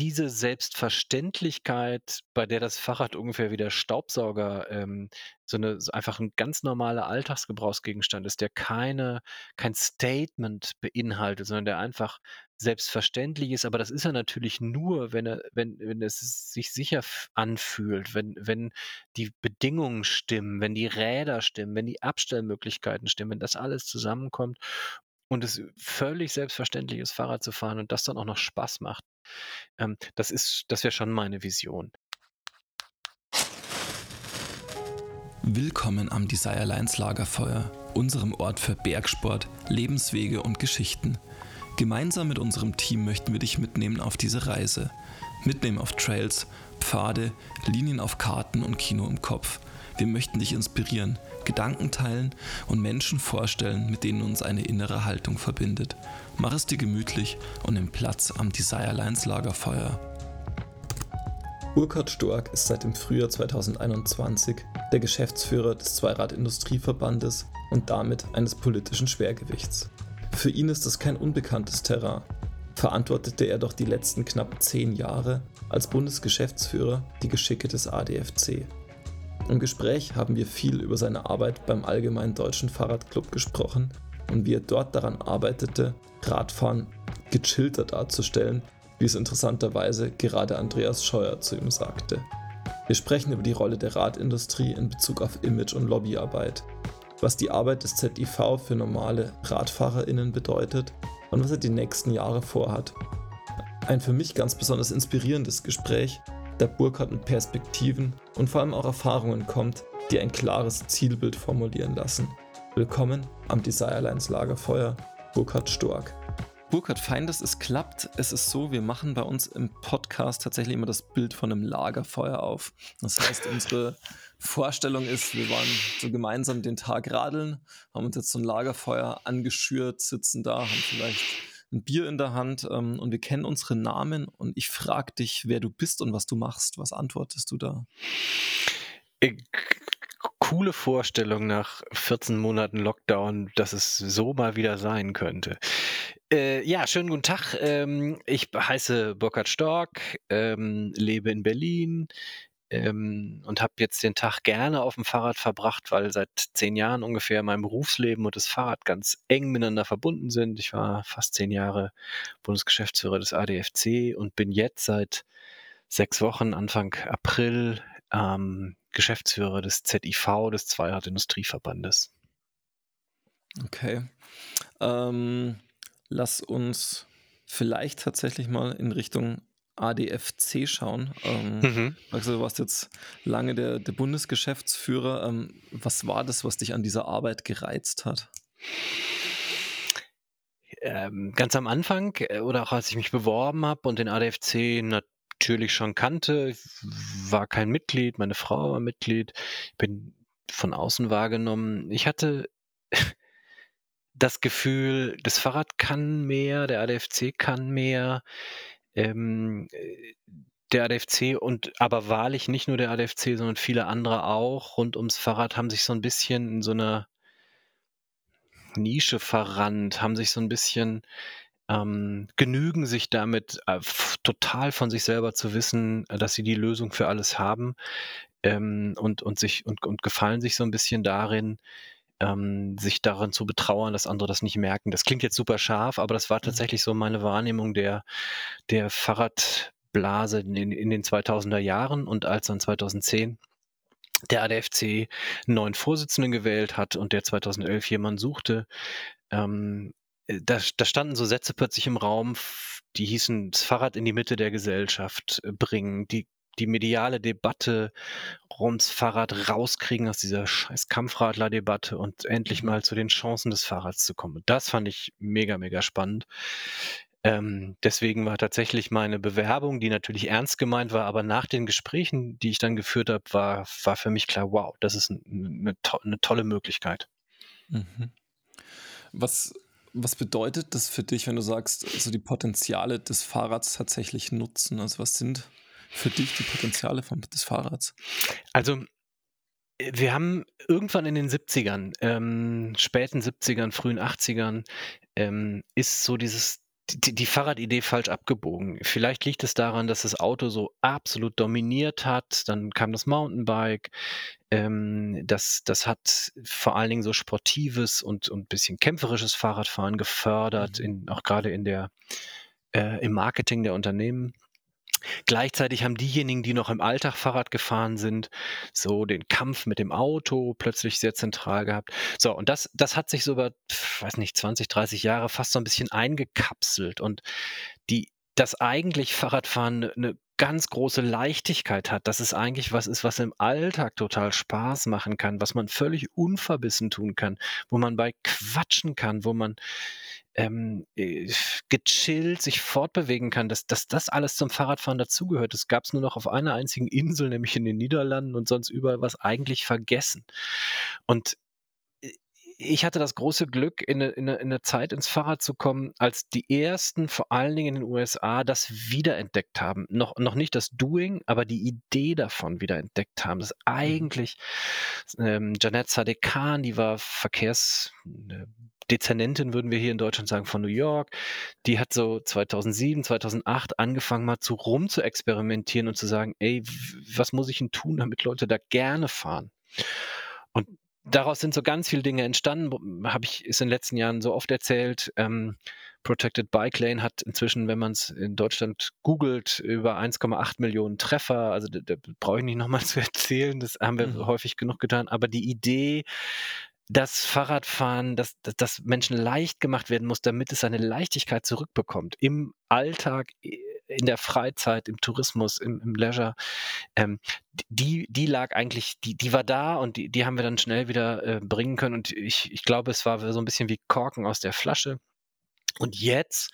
diese Selbstverständlichkeit, bei der das Fahrrad ungefähr wie der Staubsauger ähm, so eine so einfach ein ganz normaler Alltagsgebrauchsgegenstand ist, der keine kein Statement beinhaltet, sondern der einfach selbstverständlich ist. Aber das ist er natürlich nur, wenn er wenn wenn es sich sicher anfühlt, wenn wenn die Bedingungen stimmen, wenn die Räder stimmen, wenn die Abstellmöglichkeiten stimmen, wenn das alles zusammenkommt und es völlig selbstverständlich ist, Fahrrad zu fahren und das dann auch noch Spaß macht. Ähm, das ist das wäre schon meine Vision. Willkommen am Desire Lines Lagerfeuer, unserem Ort für Bergsport, Lebenswege und Geschichten. Gemeinsam mit unserem Team möchten wir dich mitnehmen auf diese Reise. Mitnehmen auf Trails, Pfade, Linien auf Karten und Kino im Kopf. Wir möchten dich inspirieren, Gedanken teilen und Menschen vorstellen, mit denen uns eine innere Haltung verbindet. Mach es dir gemütlich und nimm Platz am Desire Lines Lagerfeuer. Burkhard Stork ist seit dem Frühjahr 2021 der Geschäftsführer des Zweirad-Industrieverbandes und damit eines politischen Schwergewichts. Für ihn ist das kein unbekanntes Terrain. Verantwortete er doch die letzten knapp zehn Jahre als Bundesgeschäftsführer die Geschicke des ADFC. Im Gespräch haben wir viel über seine Arbeit beim Allgemeinen Deutschen Fahrradclub gesprochen und wie er dort daran arbeitete, Radfahren gechillter darzustellen, wie es interessanterweise gerade Andreas Scheuer zu ihm sagte. Wir sprechen über die Rolle der Radindustrie in Bezug auf Image- und Lobbyarbeit, was die Arbeit des ZIV für normale RadfahrerInnen bedeutet und was er die nächsten Jahre vorhat. Ein für mich ganz besonders inspirierendes Gespräch, da Burkhardt mit Perspektiven und vor allem auch Erfahrungen kommt, die ein klares Zielbild formulieren lassen. Willkommen am Desirelines Lagerfeuer, Burkhard Stork. Burkhard, fein, dass es klappt. Es ist so, wir machen bei uns im Podcast tatsächlich immer das Bild von einem Lagerfeuer auf. Das heißt, unsere Vorstellung ist, wir waren so gemeinsam den Tag radeln, haben uns jetzt so ein Lagerfeuer angeschürt, sitzen da, haben vielleicht ein Bier in der Hand ähm, und wir kennen unsere Namen und ich frage dich, wer du bist und was du machst. Was antwortest du da? Äh, coole Vorstellung nach 14 Monaten Lockdown, dass es so mal wieder sein könnte. Äh, ja, schönen guten Tag. Ähm, ich heiße Burkhard Stork, ähm, lebe in Berlin, ähm, und habe jetzt den Tag gerne auf dem Fahrrad verbracht, weil seit zehn Jahren ungefähr mein Berufsleben und das Fahrrad ganz eng miteinander verbunden sind. Ich war fast zehn Jahre Bundesgeschäftsführer des ADFC und bin jetzt seit sechs Wochen, Anfang April, ähm, Geschäftsführer des ZIV, des Zweirad-Industrieverbandes. Okay. Ähm, lass uns vielleicht tatsächlich mal in Richtung ADFC schauen. Ähm, mhm. Also du warst jetzt lange der, der Bundesgeschäftsführer. Ähm, was war das, was dich an dieser Arbeit gereizt hat? Ähm, ganz am Anfang äh, oder auch als ich mich beworben habe und den ADFC natürlich schon kannte, war kein Mitglied, meine Frau war Mitglied, bin von außen wahrgenommen. Ich hatte das Gefühl, das Fahrrad kann mehr, der ADFC kann mehr ähm, äh, der ADFC und aber wahrlich nicht nur der ADFC, sondern viele andere auch. Rund ums Fahrrad haben sich so ein bisschen in so eine Nische verrannt, haben sich so ein bisschen ähm, genügen sich damit äh, total von sich selber zu wissen, äh, dass sie die Lösung für alles haben ähm, und, und sich und, und gefallen sich so ein bisschen darin, ähm, sich daran zu betrauern, dass andere das nicht merken. Das klingt jetzt super scharf, aber das war mhm. tatsächlich so meine Wahrnehmung der, der Fahrradblase in, in den 2000er Jahren und als dann 2010 der ADFC einen neuen Vorsitzenden gewählt hat und der 2011 jemanden suchte, ähm, da, da, standen so Sätze plötzlich im Raum, die hießen, das Fahrrad in die Mitte der Gesellschaft bringen, die die mediale Debatte ums Fahrrad rauskriegen aus dieser scheiß Kampfradler-Debatte und endlich mhm. mal zu den Chancen des Fahrrads zu kommen. Das fand ich mega, mega spannend. Ähm, deswegen war tatsächlich meine Bewerbung, die natürlich ernst gemeint war, aber nach den Gesprächen, die ich dann geführt habe, war, war für mich klar, wow, das ist eine, eine tolle Möglichkeit. Mhm. Was, was bedeutet das für dich, wenn du sagst, also die Potenziale des Fahrrads tatsächlich nutzen? Also was sind für dich die Potenziale vom, des Fahrrads? Also wir haben irgendwann in den 70ern, ähm, späten 70ern, frühen 80ern, ähm, ist so dieses die, die Fahrradidee falsch abgebogen. Vielleicht liegt es daran, dass das Auto so absolut dominiert hat. Dann kam das Mountainbike. Ähm, das, das hat vor allen Dingen so sportives und, und bisschen kämpferisches Fahrradfahren gefördert, mhm. in, auch gerade in der, äh, im Marketing der Unternehmen. Gleichzeitig haben diejenigen, die noch im Alltag Fahrrad gefahren sind, so den Kampf mit dem Auto plötzlich sehr zentral gehabt. So, und das, das hat sich so über, weiß nicht, 20, 30 Jahre fast so ein bisschen eingekapselt und die, das eigentlich Fahrradfahren eine ganz große Leichtigkeit hat, dass es eigentlich was ist, was im Alltag total Spaß machen kann, was man völlig unverbissen tun kann, wo man bei quatschen kann, wo man ähm, äh, gechillt sich fortbewegen kann, dass, dass das alles zum Fahrradfahren dazugehört. Das gab es nur noch auf einer einzigen Insel, nämlich in den Niederlanden und sonst überall was eigentlich vergessen. Und ich hatte das große Glück, in eine, in, eine, in eine, Zeit ins Fahrrad zu kommen, als die ersten, vor allen Dingen in den USA, das wiederentdeckt haben. Noch, noch nicht das Doing, aber die Idee davon wiederentdeckt haben. Das mhm. eigentlich, ähm, Janet Sadekan, die war Verkehrs, äh, Dezernentin, würden wir hier in Deutschland sagen, von New York. Die hat so 2007, 2008 angefangen mal zu rum zu experimentieren und zu sagen, ey, was muss ich denn tun, damit Leute da gerne fahren? Daraus sind so ganz viele Dinge entstanden, habe ich ist in den letzten Jahren so oft erzählt. Ähm, Protected Bike Lane hat inzwischen, wenn man es in Deutschland googelt, über 1,8 Millionen Treffer. Also da, da brauche ich nicht nochmal zu erzählen, das haben wir mhm. häufig genug getan. Aber die Idee, dass Fahrradfahren, dass, dass Menschen leicht gemacht werden muss, damit es seine Leichtigkeit zurückbekommt. Im Alltag, in der Freizeit, im Tourismus, im, im Leisure. Ähm, die, die lag eigentlich, die, die war da und die, die haben wir dann schnell wieder äh, bringen können. Und ich, ich glaube, es war so ein bisschen wie Korken aus der Flasche. Und jetzt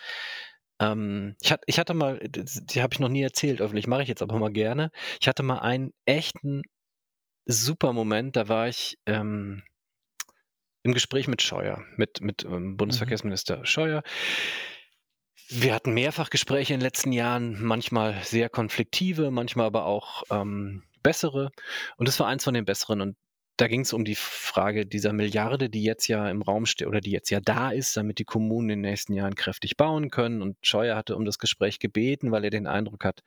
ähm, ich, hat, ich hatte mal, die habe ich noch nie erzählt, öffentlich mache ich jetzt aber mal gerne. Ich hatte mal einen echten super Moment, da war ich ähm, im Gespräch mit Scheuer, mit, mit ähm, mhm. Bundesverkehrsminister mhm. Scheuer. Wir hatten mehrfach Gespräche in den letzten Jahren, manchmal sehr konfliktive, manchmal aber auch ähm, bessere. Und das war eins von den besseren. Und da ging es um die Frage dieser Milliarde, die jetzt ja im Raum steht oder die jetzt ja da ist, damit die Kommunen in den nächsten Jahren kräftig bauen können. Und Scheuer hatte um das Gespräch gebeten, weil er den Eindruck hat,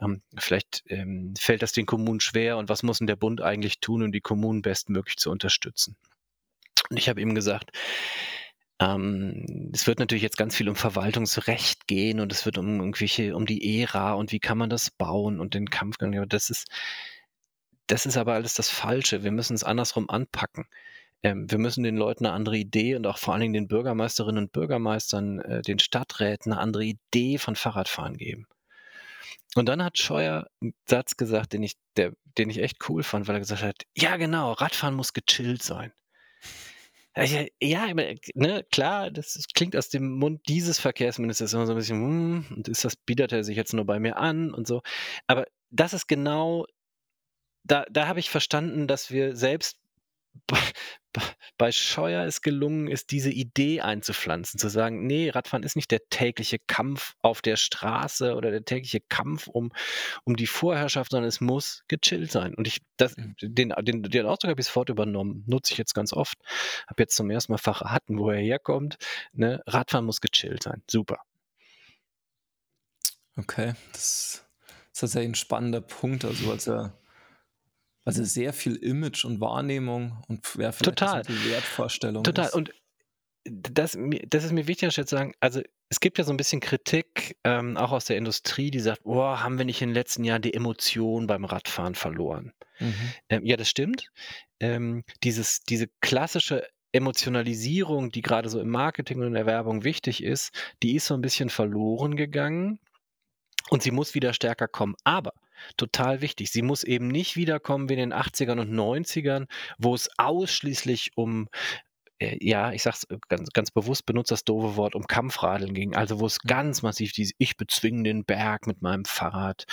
ähm, vielleicht ähm, fällt das den Kommunen schwer und was muss denn der Bund eigentlich tun, um die Kommunen bestmöglich zu unterstützen. Und ich habe ihm gesagt, ähm, es wird natürlich jetzt ganz viel um Verwaltungsrecht gehen und es wird um irgendwelche, um die Ära und wie kann man das bauen und den Kampfgang. Das ist, das ist aber alles das Falsche. Wir müssen es andersrum anpacken. Ähm, wir müssen den Leuten eine andere Idee und auch vor allen Dingen den Bürgermeisterinnen und Bürgermeistern, äh, den Stadträten eine andere Idee von Fahrradfahren geben. Und dann hat Scheuer einen Satz gesagt, den ich, der, den ich echt cool fand, weil er gesagt hat, ja genau, Radfahren muss gechillt sein. Ja, ne, klar, das klingt aus dem Mund dieses Verkehrsministers immer so ein bisschen, hm, und ist das, bietet er sich jetzt nur bei mir an und so. Aber das ist genau, da, da habe ich verstanden, dass wir selbst bei Scheuer es gelungen ist, diese Idee einzupflanzen, zu sagen, nee, Radfahren ist nicht der tägliche Kampf auf der Straße oder der tägliche Kampf um, um die Vorherrschaft, sondern es muss gechillt sein. Und ich, das, mhm. den, den, den Ausdruck habe ich sofort übernommen, nutze ich jetzt ganz oft, habe jetzt zum ersten Mal verraten, wo er herkommt. Ne? Radfahren muss gechillt sein. Super. Okay, das ist tatsächlich ein spannender Punkt, also als er also sehr viel Image und Wahrnehmung und ja, Total. Wertvorstellung. Total. Ist. Und das, das ist mir wichtig, zu sagen, also es gibt ja so ein bisschen Kritik, ähm, auch aus der Industrie, die sagt, oh, haben wir nicht in den letzten Jahren die Emotion beim Radfahren verloren? Mhm. Ähm, ja, das stimmt. Ähm, dieses, diese klassische Emotionalisierung, die gerade so im Marketing und in der Werbung wichtig ist, die ist so ein bisschen verloren gegangen und sie muss wieder stärker kommen. Aber total wichtig. Sie muss eben nicht wiederkommen wie in den 80ern und 90ern, wo es ausschließlich um äh, ja, ich sag's äh, ganz, ganz bewusst, benutze das doofe Wort, um Kampfradeln ging. Also wo es mhm. ganz massiv dieses, ich bezwinge den Berg mit meinem Fahrrad,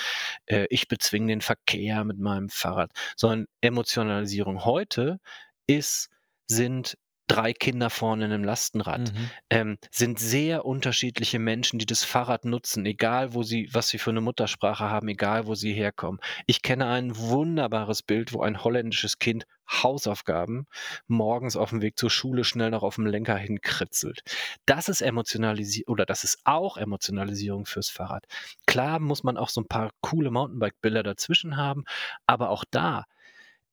äh, ich bezwinge den Verkehr mit meinem Fahrrad, sondern Emotionalisierung heute ist, sind drei Kinder vorne in einem Lastenrad, Mhm. ähm, sind sehr unterschiedliche Menschen, die das Fahrrad nutzen, egal wo sie was sie für eine Muttersprache haben, egal wo sie herkommen. Ich kenne ein wunderbares Bild, wo ein holländisches Kind Hausaufgaben morgens auf dem Weg zur Schule schnell noch auf dem Lenker hinkritzelt. Das ist emotionalisi oder das ist auch Emotionalisierung fürs Fahrrad. Klar muss man auch so ein paar coole Mountainbike-Bilder dazwischen haben, aber auch da,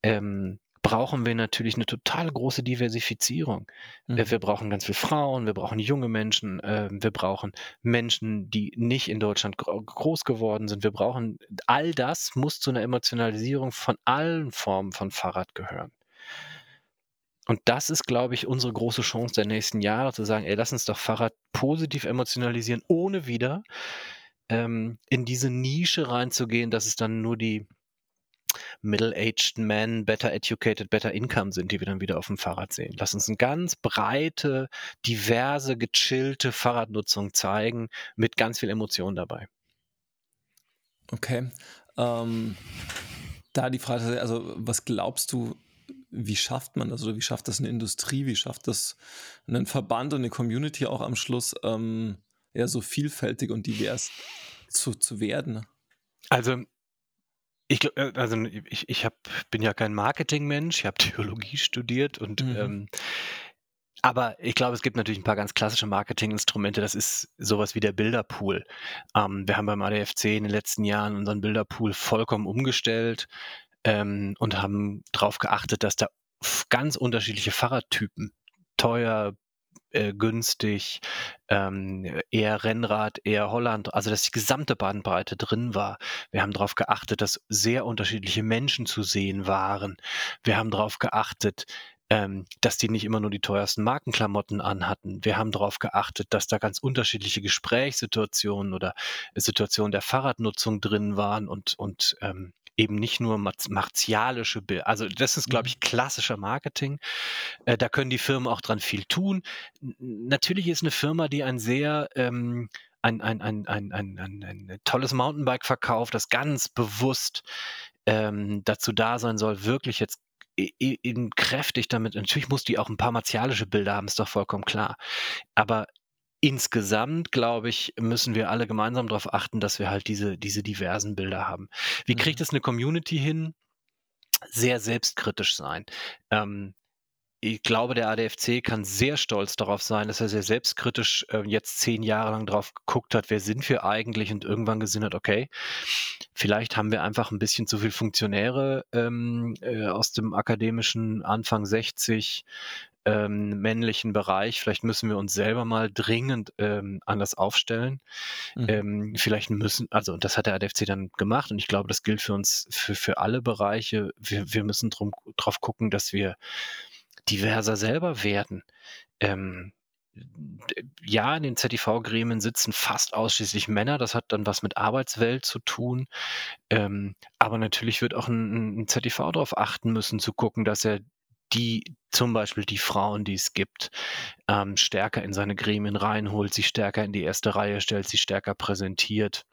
ähm, brauchen wir natürlich eine total große Diversifizierung. Mhm. Äh, wir brauchen ganz viele Frauen, wir brauchen junge Menschen, ähm, wir brauchen Menschen, die nicht in Deutschland gro groß geworden sind. Wir brauchen all das muss zu einer Emotionalisierung von allen Formen von Fahrrad gehören. Und das ist, glaube ich, unsere große Chance der nächsten Jahre, zu sagen: „Ey, lass uns doch Fahrrad positiv emotionalisieren, ohne wieder, ähm, in diese Nische reinzugehen, dass es dann nur die middle-aged men, better educated, better income sind, die wir dann wieder auf dem Fahrrad sehen. Lass uns eine ganz breite, diverse, gechillte Fahrradnutzung zeigen mit ganz viel Emotion dabei. Okay. Ähm, da die Frage, also was glaubst du, wie schafft man das oder wie schafft das eine Industrie, wie schafft das ein Verband und eine Community auch am Schluss ähm, ja, so vielfältig und divers zu, zu werden? Also ich, äh, also ich, ich hab, bin ja kein Marketingmensch, ich habe Theologie studiert und Mhm. ähm, aber ich glaube, es gibt natürlich ein paar ganz klassische Marketinginstrumente. Das ist sowas wie der Bilderpool. Ähm, wir haben beim ADFC in den letzten Jahren unseren Bilderpool vollkommen umgestellt ähm, und haben darauf geachtet, dass da ganz unterschiedliche Fahrradtypen, teuer, äh, günstig, ähm, eher Rennrad, eher Holland, also dass die gesamte Bandbreite drin war. Wir haben darauf geachtet, dass sehr unterschiedliche Menschen zu sehen waren. Wir haben darauf geachtet, ähm, dass die nicht immer nur die teuersten Markenklamotten anhatten. Wir haben darauf geachtet, dass da ganz unterschiedliche Gesprächssituationen oder Situationen der Fahrradnutzung drin waren und, und ähm, eben nicht nur martialische Bilder. Also das ist, glaube Mhm. ich, klassischer Marketing. Äh, da können die Firmen auch dran viel tun. Natürlich ist eine Firma, die ein sehr, ähm ein ein ein ein ein ein ein tolles Mountainbike verkauft, das ganz bewusst, ähm, dazu da sein soll, wirklich jetzt eben kräftig damit natürlich muss die auch ein paar martialische Bilder haben, ist doch vollkommen klar. Aber insgesamt, glaube ich, müssen wir alle gemeinsam darauf achten, dass wir halt diese diese diversen Bilder haben. Wie kriegt Mhm. es eine Community hin? Sehr selbstkritisch sein. Ähm, ich glaube, der ADFC kann sehr stolz darauf sein, dass er sehr selbstkritisch, äh, jetzt 10 Jahre lang drauf geguckt hat: „Wer sind wir eigentlich?“ und irgendwann gesehen hat: „Okay, vielleicht haben wir einfach ein bisschen zu viel Funktionäre, ähm, äh, aus dem akademischen Anfang 60, ähm, männlichen Bereich. Vielleicht müssen wir uns selber mal dringend, ähm, anders aufstellen. Mhm. Ähm, vielleicht müssen also, und das hat der ADFC dann gemacht und ich glaube, das gilt für uns für für alle Bereiche. Wir wir müssen drum drauf gucken, dass wir diverser selber werden. Ähm, ja, in den ZIV-Gremien sitzen fast ausschließlich Männer. Das hat dann was mit Arbeitswelt zu tun. Ähm, aber natürlich wird auch ein 'n ZIV darauf achten müssen, zu gucken, dass er die zum Beispiel die Frauen, die es gibt, ähm, stärker in seine Gremien reinholt, sie stärker in die erste Reihe stellt, sie stärker präsentiert.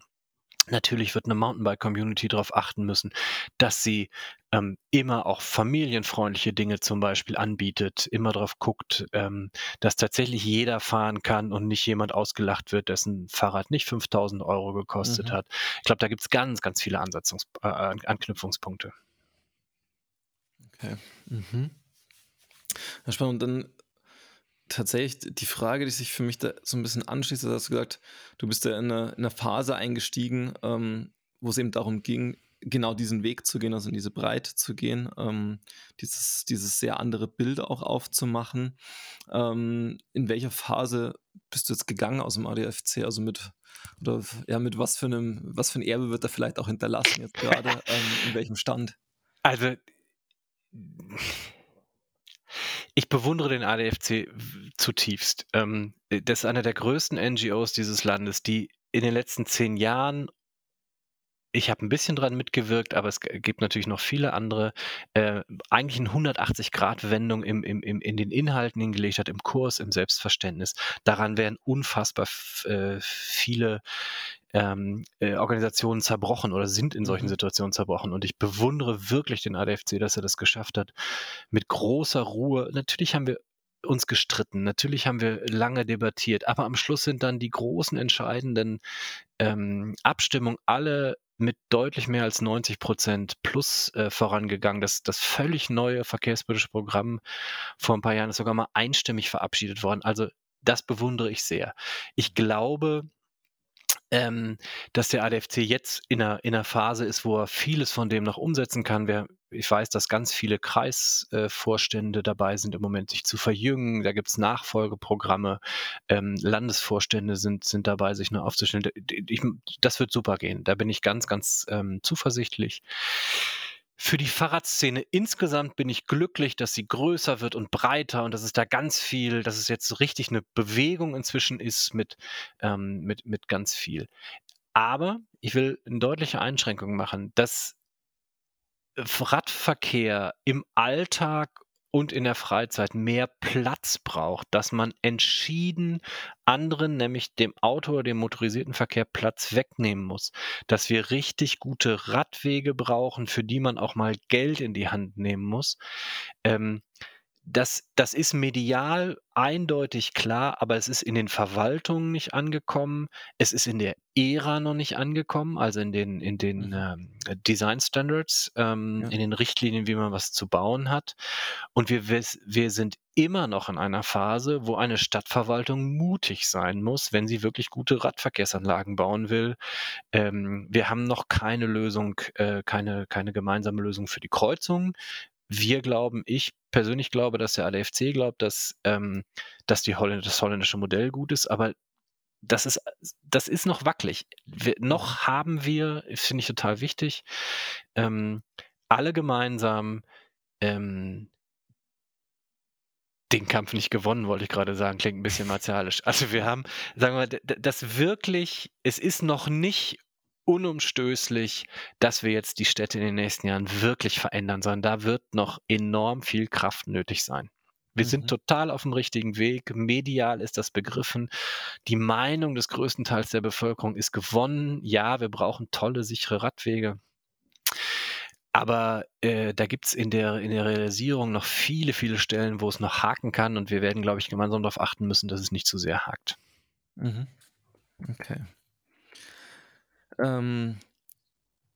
Natürlich wird eine Mountainbike-Community darauf achten müssen, dass sie, ähm, immer auch familienfreundliche Dinge zum Beispiel anbietet, immer darauf guckt, ähm, dass tatsächlich jeder fahren kann und nicht jemand ausgelacht wird, dessen Fahrrad nicht 5.000 Euro gekostet Mhm. hat. Ich glaube, da gibt's ganz, ganz viele Ansatzungs äh, An Anknüpfungspunkte. Okay. Mhm. Ja, spannend. Und dann tatsächlich die Frage, die sich für mich da so ein bisschen anschließt, da hast du gesagt, du bist da in 'ne in 'ne Phase eingestiegen, ähm, wo es eben darum ging, genau diesen Weg zu gehen, also in diese Breite zu gehen, ähm, dieses dieses sehr andere Bild auch aufzumachen. Ähm, in welcher Phase bist du jetzt gegangen aus dem ADFC? Also mit oder ja, mit was für einem was für ein Erbe wird da vielleicht auch hinterlassen jetzt gerade? ähm, in welchem Stand? Also ich bewundere den ADFC zutiefst. Ähm, äh, das ist einer der größten NGOs dieses Landes, die in den letzten 10 Jahren ich habe ein bisschen dran mitgewirkt, aber es g gibt natürlich noch viele andere, äh, eigentlich 'n 180-Grad-Wendung im im im in den Inhalten hingelegt hat, im Kurs, im Selbstverständnis. Daran werden unfassbar äh, viele, ähm, äh, Organisationen zerbrochen oder sind in solchen Mhm. Situationen zerbrochen. Und ich bewundere wirklich den ADFC, dass er das geschafft hat, mit großer Ruhe natürlich haben wir uns gestritten, natürlich haben wir lange debattiert, aber am Schluss sind dann die großen entscheidenden ähm, Abstimmungen alle mit deutlich mehr als 90 Prozent plus äh, vorangegangen. Das, das völlig neue verkehrspolitische Programm vor ein paar Jahren ist sogar mal einstimmig verabschiedet worden. Also das bewundere ich sehr. Ich glaube, ähm, dass der ADFC jetzt in einer, in einer Phase ist, wo er vieles von dem noch umsetzen kann. Wir, ich weiß, dass ganz viele Kreisvorstände dabei sind, im Moment sich zu verjüngen. Da gibt es Nachfolgeprogramme. Ähm, Landesvorstände sind, sind dabei, sich nur aufzustellen. Ich, das wird super gehen. Da bin ich ganz, ganz ähm, zuversichtlich. Für die Fahrradszene insgesamt bin ich glücklich, dass sie größer wird und breiter und dass es da ganz viel, dass es jetzt richtig eine Bewegung inzwischen ist mit, ähm, mit, mit ganz viel. Aber ich will eine deutliche Einschränkung machen, dass Radverkehr im Alltag und in der Freizeit mehr Platz braucht, dass man entschieden anderen, nämlich dem Auto oder dem motorisierten Verkehr Platz wegnehmen muss, dass wir richtig gute Radwege brauchen, für die man auch mal Geld in die Hand nehmen muss. Ähm, das, das ist medial eindeutig klar, aber es ist in den Verwaltungen nicht angekommen. Es ist in der Ära noch nicht angekommen, also in den, in den mhm. ähm, Design Standards, ähm, ja. in den Richtlinien, wie man was zu bauen hat. Und wir, wir sind immer noch in einer Phase, wo eine Stadtverwaltung mutig sein muss, wenn sie wirklich gute Radverkehrsanlagen bauen will. Ähm, wir haben noch keine Lösung, äh, keine, keine gemeinsame Lösung für die Kreuzungen wir glauben, ich persönlich glaube, dass der ADFC glaubt, dass, ähm, dass die Holländ das holländische Modell gut ist, aber das ist, das ist noch wackelig. Wir, noch haben wir, finde ich total wichtig, ähm, alle gemeinsam ähm, den Kampf nicht gewonnen, wollte ich gerade sagen, klingt ein bisschen martialisch. Also wir haben, sagen wir mal, das wirklich, es ist noch nicht unumstößlich, dass wir jetzt die Städte in den nächsten Jahren wirklich verändern, sondern da wird noch enorm viel Kraft nötig sein. Wir mhm. sind total auf dem richtigen Weg. Medial ist das begriffen. Die Meinung des größten Teils der Bevölkerung ist gewonnen. Ja, wir brauchen tolle, sichere Radwege. Aber äh, da gibt es in der, in der Realisierung noch viele, viele Stellen, wo es noch haken kann. Und wir werden, glaube ich, gemeinsam darauf achten müssen, dass es nicht zu sehr hakt. Mhm. Okay. Ähm,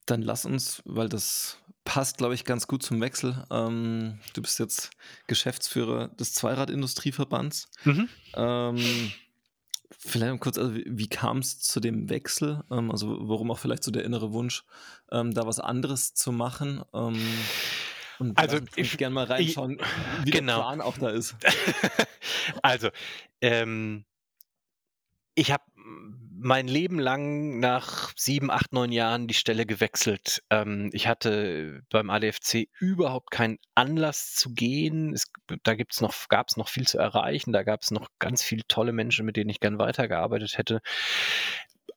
dann lass uns, weil das passt, glaube ich, ganz gut zum Wechsel. Ähm, du bist jetzt Geschäftsführer des Zweiradindustrieverbands. Mhm. Ähm, vielleicht kurz, also wie, wie kam es zu dem Wechsel? Ähm, also warum auch vielleicht so der innere Wunsch, ähm, da was anderes zu machen? Ähm, und also ich gerne mal reinschauen, wie genau. der Plan auch da ist. also ähm, ich habe mein Leben lang nach sieben, acht, neun Jahren die Stelle gewechselt. Ähm, ich hatte beim ADFC überhaupt keinen Anlass zu gehen. Es, da gibt's noch, gab es noch viel zu erreichen. Da gab es noch ganz viele tolle Menschen, mit denen ich gern weitergearbeitet hätte.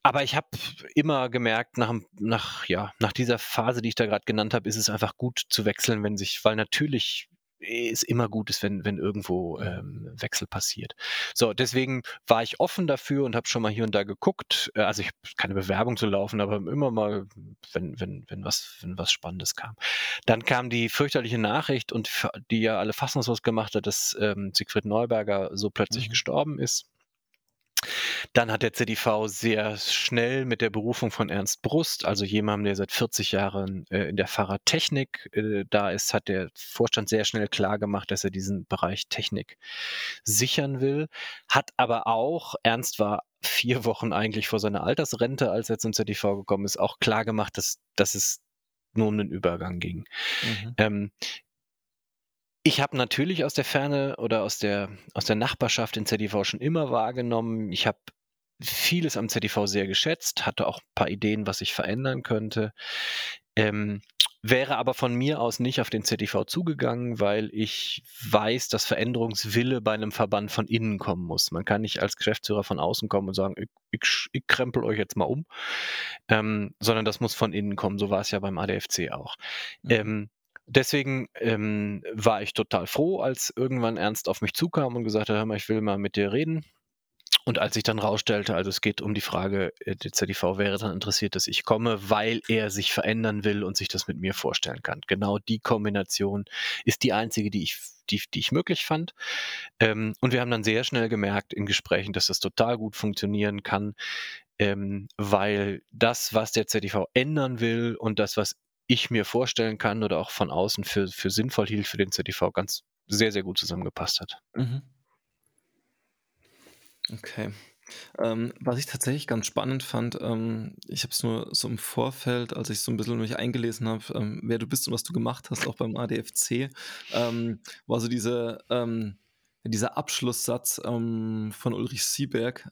Aber ich habe immer gemerkt, nach, nach, ja, nach dieser Phase, die ich da gerade genannt habe, ist es einfach gut zu wechseln, wenn sich, weil natürlich es immer gut ist, wenn, wenn irgendwo ähm, Wechsel passiert. So, deswegen war ich offen dafür und habe schon mal hier und da geguckt. Äh, also ich habe keine Bewerbung zu laufen, aber immer mal, wenn, wenn, wenn, was, wenn was Spannendes kam. Dann kam die fürchterliche Nachricht und die ja alle fassungslos gemacht hat, dass ähm, Siegfried Neuberger so plötzlich mhm. gestorben ist. Dann hat der ZDV sehr schnell mit der Berufung von Ernst Brust, also jemandem, der seit 40 Jahren äh, in der Fahrradtechnik äh, da ist, hat der Vorstand sehr schnell klar gemacht, dass er diesen Bereich Technik sichern will. Hat aber auch, Ernst war vier Wochen eigentlich vor seiner Altersrente, als er zum ZDV gekommen ist, auch klar gemacht, dass, dass es nur um den Übergang ging. Mhm. Ähm, ich habe natürlich aus der Ferne oder aus der, aus der Nachbarschaft den ZDV schon immer wahrgenommen. Ich habe vieles am ZDV sehr geschätzt, hatte auch ein paar Ideen, was ich verändern könnte. Ähm, wäre aber von mir aus nicht auf den ZDV zugegangen, weil ich weiß, dass Veränderungswille bei einem Verband von innen kommen muss. Man kann nicht als Geschäftsführer von außen kommen und sagen, ich, ich, ich krempel euch jetzt mal um, ähm, sondern das muss von innen kommen. So war es ja beim ADFC auch. Mhm. Ähm, deswegen ähm, war ich total froh, als irgendwann Ernst auf mich zukam und gesagt hat, hör mal, ich will mal mit dir reden. Und als ich dann rausstellte, also es geht um die Frage, äh, der ZDV wäre dann interessiert, dass ich komme, weil er sich verändern will und sich das mit mir vorstellen kann. Genau die Kombination ist die einzige, die ich, die, die ich möglich fand. Ähm, und wir haben dann sehr schnell gemerkt in Gesprächen, dass das total gut funktionieren kann, ähm, weil das, was der ZDV ändern will und das, was ich mir vorstellen kann oder auch von außen für, für sinnvoll hielt für den ZDV, ganz sehr, sehr gut zusammengepasst hat. Mhm. Okay. Ähm, was ich tatsächlich ganz spannend fand, ähm, ich habe es nur so im Vorfeld, als ich so ein bisschen mich eingelesen habe, ähm, wer du bist und was du gemacht hast, auch beim ADFC, ähm, war so diese, ähm, dieser Abschlusssatz ähm, von Ulrich Sieberg,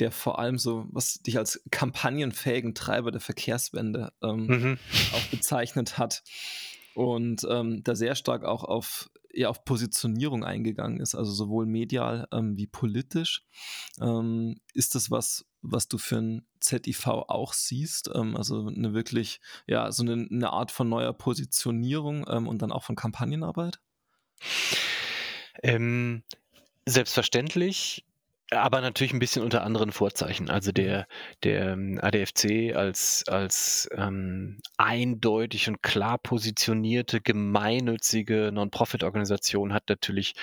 der vor allem so, was dich als kampagnenfähigen Treiber der Verkehrswende mhm. auch bezeichnet hat und da sehr stark auch auf eher auf Positionierung eingegangen ist, also sowohl medial ähm, wie politisch. Ähm, ist das was, was du für ein ZIV auch siehst? Ähm, also eine wirklich, ja, so eine, eine Art von neuer Positionierung ähm, und dann auch von Kampagnenarbeit? Ähm, selbstverständlich aber natürlich ein bisschen unter anderen Vorzeichen. Also mhm. der, der ähm, ADFC als, als ähm, eindeutig und klar positionierte, gemeinnützige Non-Profit-Organisation hat natürlich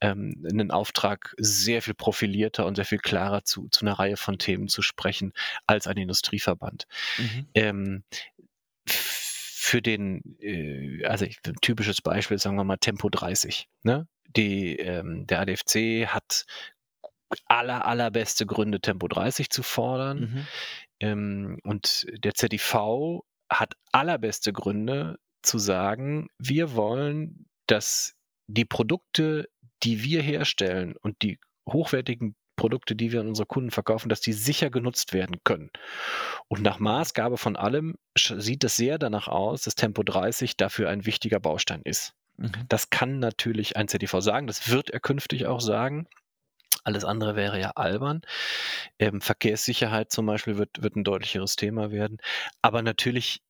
ähm, einen Auftrag, sehr viel profilierter und sehr viel klarer zu, zu einer Reihe von Themen zu sprechen als ein Industrieverband. Mhm. Ähm, für den, äh, also ich, ein typisches Beispiel, sagen wir mal Tempo 30. Ne? Die, ähm, der ADFC hat aller, allerbeste Gründe, Tempo 30 zu fordern. Mhm. Ähm, und der ZDV hat allerbeste Gründe zu sagen, wir wollen, dass die Produkte, die wir herstellen und die hochwertigen Produkte, die wir an unsere Kunden verkaufen, dass die sicher genutzt werden können. Und nach Maßgabe von allem sieht es sehr danach aus, dass Tempo 30 dafür ein wichtiger Baustein ist. Mhm. Das kann natürlich ein ZDV sagen, das wird er künftig auch sagen. Alles andere wäre ja albern. Ähm, Verkehrssicherheit zum Beispiel wird, wird ein deutlicheres Thema werden. Aber natürlich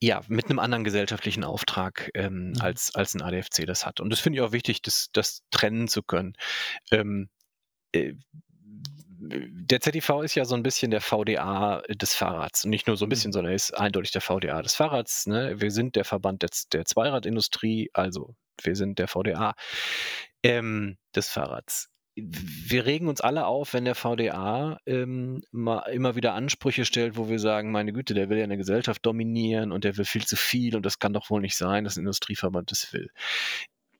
ja, mit einem anderen gesellschaftlichen Auftrag, ähm, mhm. als, als ein ADFC das hat. Und das finde ich auch wichtig, das, das trennen zu können. Ähm, äh, der ZDV ist ja so ein bisschen der VDA des Fahrrads. Und nicht nur so ein bisschen, mhm. sondern er ist eindeutig der VDA des Fahrrads. Ne? Wir sind der Verband der, der Zweiradindustrie, also wir sind der VDA ähm, des Fahrrads wir regen uns alle auf, wenn der VDA ähm, mal, immer wieder Ansprüche stellt, wo wir sagen, meine Güte, der will ja eine Gesellschaft dominieren und der will viel zu viel und das kann doch wohl nicht sein, dass ein Industrieverband das will.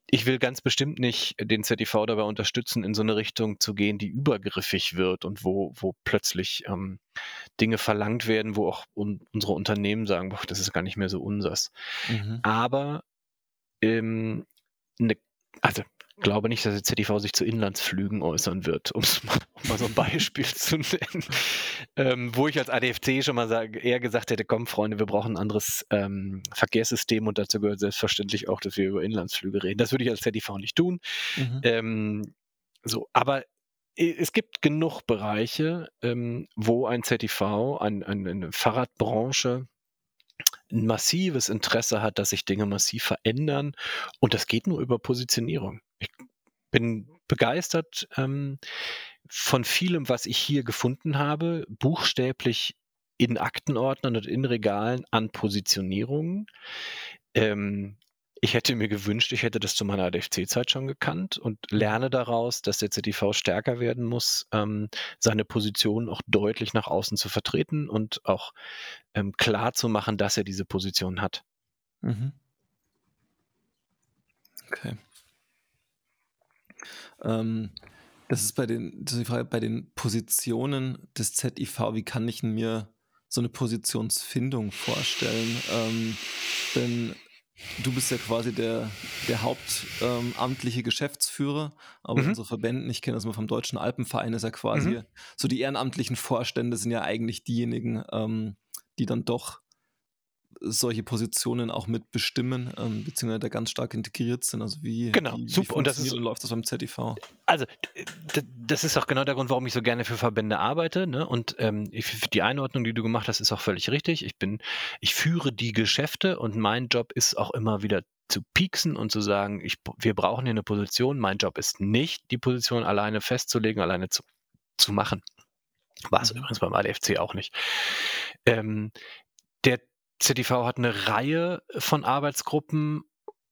Ich will ganz bestimmt nicht den ZDV dabei unterstützen, in so eine Richtung zu gehen, die übergriffig wird und wo, wo plötzlich ähm, Dinge verlangt werden, wo auch un unsere Unternehmen sagen, boah, das ist gar nicht mehr so unsers. Mhm. Aber ähm, eine, also glaube nicht, dass der ZDV sich zu Inlandsflügen äußern wird, um mal, so ein Beispiel zu nennen. Ähm, wo ich als ADFC schon mal sag, eher gesagt hätte, komm Freunde, wir brauchen ein anderes ähm, Verkehrssystem und dazu gehört selbstverständlich auch, dass wir über Inlandsflüge reden. Das würde ich als ZDV nicht tun. Mhm. Ähm, so, aber es gibt genug Bereiche, ähm, wo ein ZDV, ein, ein, eine Fahrradbranche, ein massives Interesse hat, dass sich Dinge massiv verändern. Und das geht nur über Positionierung. Ich bin begeistert ähm, von vielem, was ich hier gefunden habe, buchstäblich in Aktenordnern und in Regalen an Positionierungen. Ähm, ich hätte mir gewünscht, ich hätte das zu meiner ADFC-Zeit schon gekannt und lerne daraus, dass der ZDV stärker werden muss, ähm, seine Position auch deutlich nach außen zu vertreten und auch ähm, klar zu machen, dass er diese Position hat. Mhm. Okay. Ähm, das ist bei den, das ist die Frage, bei den Positionen des ZIV, wie kann ich mir so eine Positionsfindung vorstellen? Ähm, denn Du bist ja quasi der, der hauptamtliche ähm, Geschäftsführer, aber mhm. unsere Verbände, ich kenne das mal vom Deutschen Alpenverein, ist ja quasi mhm. so die ehrenamtlichen Vorstände sind ja eigentlich diejenigen, ähm, die dann doch solche Positionen auch mitbestimmen, ähm, beziehungsweise da ganz stark integriert sind. Also wie, genau, wie, super. Wie und das ist, läuft das beim ZDV? Also das ist auch genau der Grund, warum ich so gerne für Verbände arbeite. Ne? Und ähm, die Einordnung, die du gemacht hast, ist auch völlig richtig. Ich bin, ich führe die Geschäfte und mein Job ist auch immer wieder zu pieksen und zu sagen, ich, wir brauchen hier eine Position. Mein Job ist nicht, die Position alleine festzulegen, alleine zu, zu machen. War es mhm. übrigens beim ADFC auch nicht. Ähm, ZTV hat eine Reihe von Arbeitsgruppen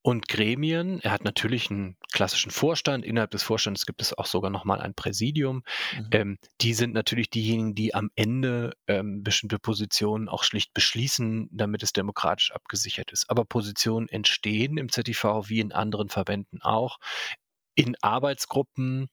und Gremien. Er hat natürlich einen klassischen Vorstand. Innerhalb des Vorstands gibt es auch sogar nochmal ein Präsidium. Mhm. Ähm, die sind natürlich diejenigen, die am Ende ähm, bestimmte Positionen auch schlicht beschließen, damit es demokratisch abgesichert ist. Aber Positionen entstehen im ZTV wie in anderen Verbänden auch in Arbeitsgruppen,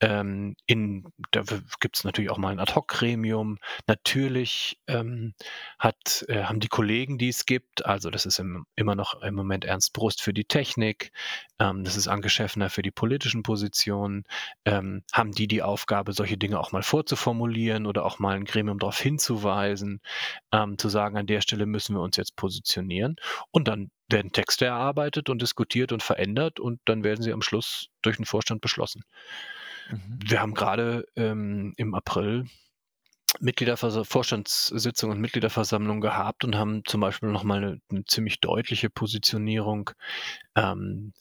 ähm, in, da gibt es natürlich auch mal ein Ad-Hoc-Gremium. Natürlich ähm, hat, äh, haben die Kollegen, die es gibt, also das ist im, immer noch im Moment Ernst Brust für die Technik, ähm, das ist Anke Schäffner für die politischen Positionen, ähm, haben die die Aufgabe, solche Dinge auch mal vorzuformulieren oder auch mal ein Gremium darauf hinzuweisen, ähm, zu sagen, an der Stelle müssen wir uns jetzt positionieren. Und dann werden Texte erarbeitet und diskutiert und verändert und dann werden sie am Schluss durch den Vorstand beschlossen. Mhm. Wir haben gerade ähm, im April Vorstandssitzung und Mitgliederversammlung gehabt und haben zum Beispiel nochmal eine, eine ziemlich deutliche Positionierung ähm,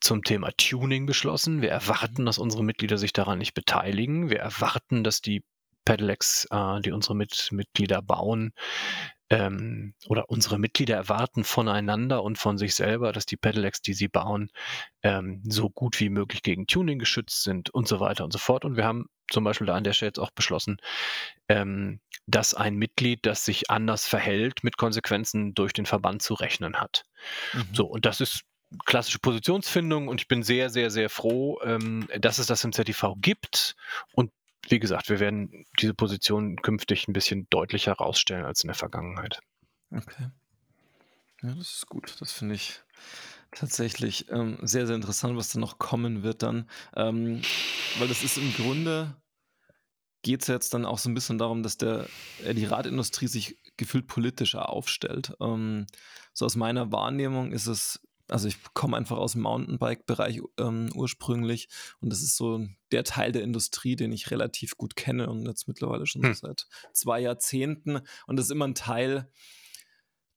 zum Thema Tuning beschlossen. Wir erwarten, dass unsere Mitglieder sich daran nicht beteiligen. Wir erwarten, dass die Pedelecs, äh, die unsere Mit Mitglieder bauen, ähm, oder unsere Mitglieder erwarten voneinander und von sich selber, dass die Pedelecs, die sie bauen, ähm, so gut wie möglich gegen Tuning geschützt sind und so weiter und so fort. Und wir haben zum Beispiel da an der Stelle jetzt auch beschlossen, ähm, dass ein Mitglied, das sich anders verhält, mit Konsequenzen durch den Verband zu rechnen hat. Mhm. So, und das ist klassische Positionsfindung und ich bin sehr, sehr, sehr froh, ähm, dass es das im ZTV gibt und wie gesagt, wir werden diese Position künftig ein bisschen deutlicher herausstellen als in der Vergangenheit. Okay. Ja, das ist gut. Das finde ich tatsächlich ähm, sehr, sehr interessant, was da noch kommen wird dann. Ähm, weil das ist im Grunde, geht es jetzt dann auch so ein bisschen darum, dass der, äh, die Radindustrie sich gefühlt politischer aufstellt. Ähm, so aus meiner Wahrnehmung ist es also ich komme einfach aus dem Mountainbike-Bereich ähm, ursprünglich und das ist so der Teil der Industrie, den ich relativ gut kenne und jetzt mittlerweile schon hm. seit zwei Jahrzehnten. Und das ist immer ein Teil,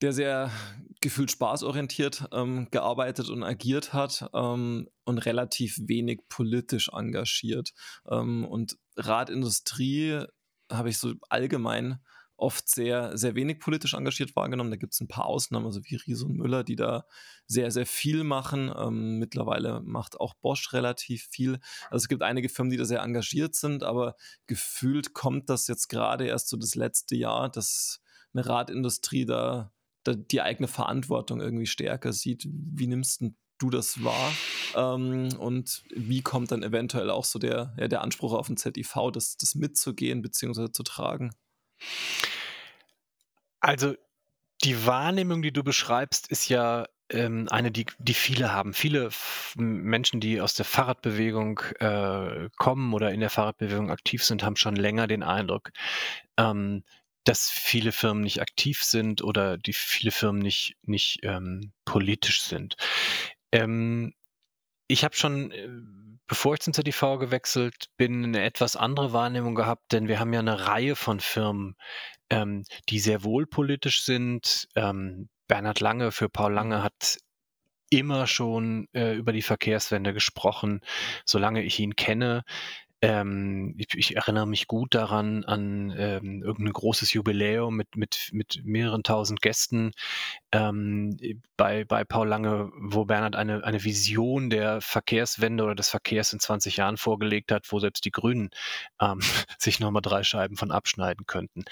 der sehr gefühlt spaßorientiert ähm, gearbeitet und agiert hat ähm, und relativ wenig politisch engagiert. Ähm, und Radindustrie habe ich so allgemein oft sehr, sehr wenig politisch engagiert wahrgenommen. Da gibt es ein paar Ausnahmen, also wie Riese und Müller, die da sehr, sehr viel machen. Ähm, mittlerweile macht auch Bosch relativ viel. Also es gibt einige Firmen, die da sehr engagiert sind, aber gefühlt kommt das jetzt gerade erst so das letzte Jahr, dass eine Radindustrie da, da die eigene Verantwortung irgendwie stärker sieht. Wie nimmst du das wahr? Ähm, und wie kommt dann eventuell auch so der, ja, der Anspruch auf ein ZIV, das, das mitzugehen bzw. zu tragen? Also, die Wahrnehmung, die du beschreibst, ist ja, ähm, eine, die die viele haben. Viele Menschen, die aus der Fahrradbewegung, äh, kommen oder in der Fahrradbewegung aktiv sind, haben schon länger den Eindruck, ähm, dass viele Firmen nicht aktiv sind oder die viele Firmen nicht nicht, ähm, politisch sind. Ähm, ich habe schon, äh, bevor ich zum ZDV gewechselt bin, eine etwas andere Wahrnehmung gehabt, denn wir haben ja eine Reihe von Firmen, ähm, die sehr wohl politisch sind. Ähm, Bernhard Lange für Paul Lange hat immer schon äh, über die Verkehrswende gesprochen, solange ich ihn kenne. Ähm, ich, ich, erinnere mich gut daran an ähm, irgendein großes Jubiläum mit, mit, mit mehreren tausend Gästen ähm, bei, bei Paul Lange, wo Bernhard eine, eine Vision der Verkehrswende oder des Verkehrs in 20 Jahren vorgelegt hat, wo selbst die Grünen ähm, sich nochmal drei Scheiben von abschneiden könnten.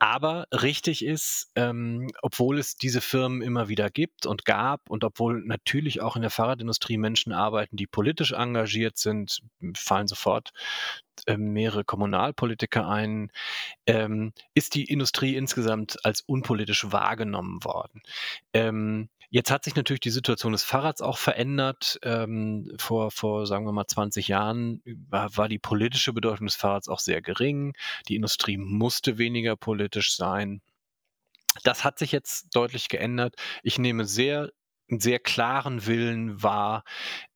Aber richtig ist, ähm, obwohl es diese Firmen immer wieder gibt und gab und obwohl natürlich auch in der Fahrradindustrie Menschen arbeiten, die politisch engagiert sind, fallen sofort mehrere Kommunalpolitiker ein, ähm, ist die Industrie insgesamt als unpolitisch wahrgenommen worden. Ähm, Jetzt hat sich natürlich die Situation des Fahrrads auch verändert. Ähm, vor, vor, sagen wir mal, 20 Jahren war, war, die politische Bedeutung des Fahrrads auch sehr gering. Die Industrie musste weniger politisch sein. Das hat sich jetzt deutlich geändert. Ich nehme sehr einen sehr klaren Willen wahr,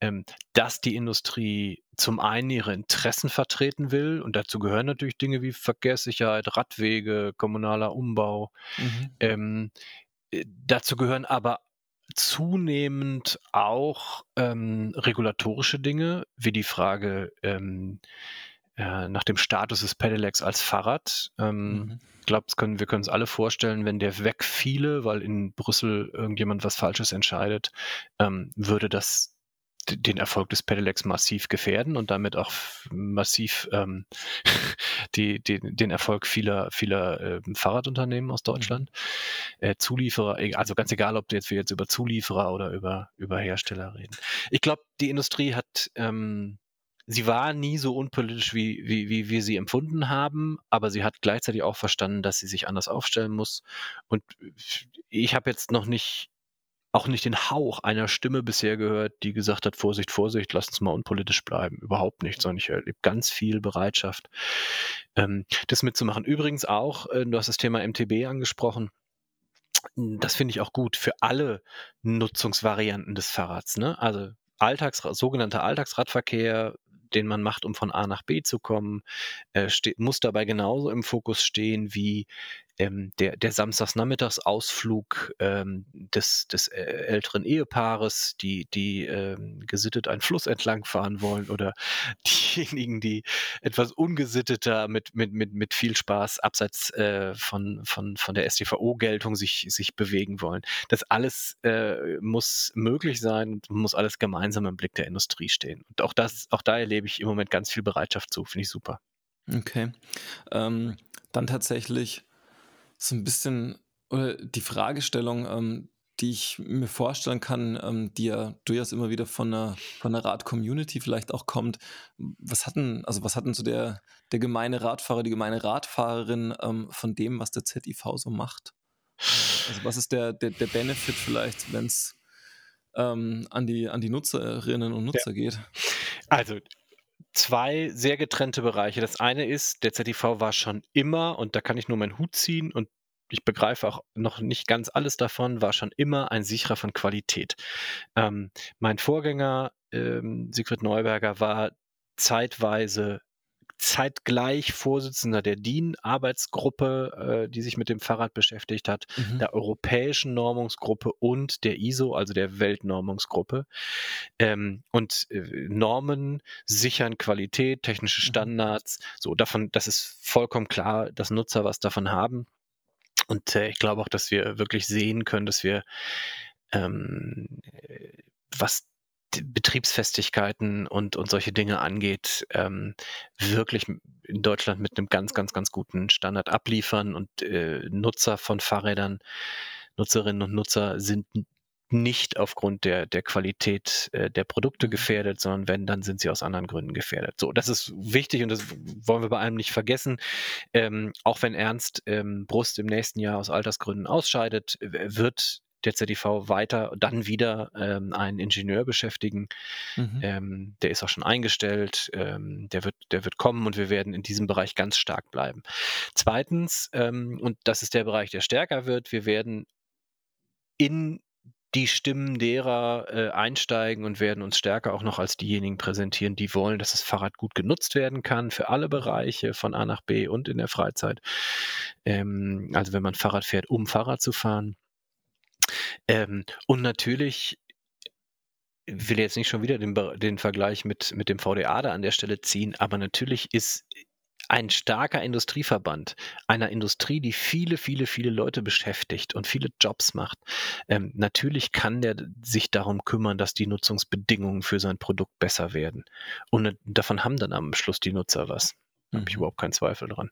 ähm, dass die Industrie zum einen ihre Interessen vertreten will und dazu gehören natürlich Dinge wie Verkehrssicherheit, Radwege, kommunaler Umbau. Mhm. Ähm, äh, dazu gehören aber zunehmend auch ähm, regulatorische Dinge, wie die Frage ähm, äh, nach dem Status des Pedelecs als Fahrrad. Ähm, mhm. Ich glaube, können, wir können uns alle vorstellen, wenn der wegfiele, weil in Brüssel irgendjemand was Falsches entscheidet, ähm, würde das den Erfolg des Pedelecs massiv gefährden und damit auch massiv ähm, die, die, den Erfolg vieler, vieler äh, Fahrradunternehmen aus Deutschland. Mhm. Äh, Zulieferer, e, also ganz egal, ob jetzt wir jetzt über Zulieferer oder über, über Hersteller reden. Ich glaube, die Industrie hat ähm, sie war nie so unpolitisch, wie, wie, wie wir sie empfunden haben, aber sie hat gleichzeitig auch verstanden, dass sie sich anders aufstellen muss. Und ich habe jetzt noch nicht, auch nicht den Hauch einer Stimme bisher gehört, die gesagt hat, Vorsicht, Vorsicht, lass uns mal unpolitisch bleiben. Überhaupt nicht, sondern ich erlebe ganz viel Bereitschaft, ähm, das mitzumachen. Übrigens auch, äh, du hast das Thema MTB angesprochen. Das finde ich auch gut für alle Nutzungsvarianten des Fahrrads. Ne? Also Alltags, sogenannter Alltagsradverkehr, den man macht, um von A nach B zu kommen, äh, muss dabei genauso im Fokus stehen wie ähm, der, der Samstagsnachmittagsausflug ähm, des, des äh, älteren Ehepaares, die, die ähm, gesittet einen Fluss entlang fahren wollen oder diejenigen, die etwas ungesitteter mit, mit, mit, mit viel Spaß abseits äh, von, von, von der STVO-Geltung sich, sich bewegen wollen. Das alles äh, muss möglich sein und muss alles gemeinsam im Blick der Industrie stehen. Und auch das, auch da erlebe ich im Moment ganz viel Bereitschaft zu, finde ich super. Okay. Ähm, dann tatsächlich so ein bisschen oder die Fragestellung, ähm, die ich mir vorstellen kann, ähm, die ja durchaus immer wieder von einer, von einer Rad-Community vielleicht auch kommt. Was hatten, also was hatten so der, der gemeine Radfahrer, die gemeine Radfahrerin ähm, von dem, was der ZIV so macht? Also was ist der, der, der Benefit vielleicht, wenn es ähm, an, die, an die Nutzerinnen und Nutzer ja. geht? Also zwei sehr getrennte Bereiche. Das eine ist, der ZTV war schon immer, und da kann ich nur meinen Hut ziehen und ich begreife auch noch nicht ganz alles davon, war schon immer ein Sicherer von Qualität. Ähm, mein Vorgänger, ähm, Sigrid Neuberger, war zeitweise zeitgleich Vorsitzender der DIN-Arbeitsgruppe, äh, die sich mit dem Fahrrad beschäftigt hat, mhm. der Europäischen Normungsgruppe und der ISO, also der Weltnormungsgruppe. Ähm, und äh, Normen sichern Qualität, technische mhm. Standards. So, davon, das ist vollkommen klar, dass Nutzer was davon haben. Und äh, ich glaube auch, dass wir wirklich sehen können, dass wir ähm, äh, was Betriebsfestigkeiten und, und solche Dinge angeht, ähm, wirklich in Deutschland mit einem ganz, ganz, ganz guten Standard abliefern und äh, Nutzer von Fahrrädern, Nutzerinnen und Nutzer sind nicht aufgrund der, der Qualität äh, der Produkte mhm. gefährdet, sondern wenn, dann sind sie aus anderen Gründen gefährdet. So, das ist wichtig und das wollen wir bei allem nicht vergessen. Ähm, auch wenn Ernst ähm, Brust im nächsten Jahr aus Altersgründen ausscheidet, wird der ZDV weiter dann wieder ähm, einen Ingenieur beschäftigen. Mhm. Ähm, der ist auch schon eingestellt, ähm, der, wird, der wird kommen und wir werden in diesem Bereich ganz stark bleiben. Zweitens, ähm, und das ist der Bereich, der stärker wird, wir werden in die Stimmen derer äh, einsteigen und werden uns stärker auch noch als diejenigen präsentieren, die wollen, dass das Fahrrad gut genutzt werden kann für alle Bereiche von A nach B und in der Freizeit. Ähm, also wenn man Fahrrad fährt, um Fahrrad zu fahren. Ähm, und natürlich will jetzt nicht schon wieder den, den Vergleich mit, mit dem VDA da an der Stelle ziehen, aber natürlich ist ein starker Industrieverband einer Industrie, die viele, viele, viele Leute beschäftigt und viele Jobs macht, ähm, natürlich kann der sich darum kümmern, dass die Nutzungsbedingungen für sein Produkt besser werden. Und davon haben dann am Schluss die Nutzer was. Da habe ich mhm. überhaupt keinen Zweifel dran.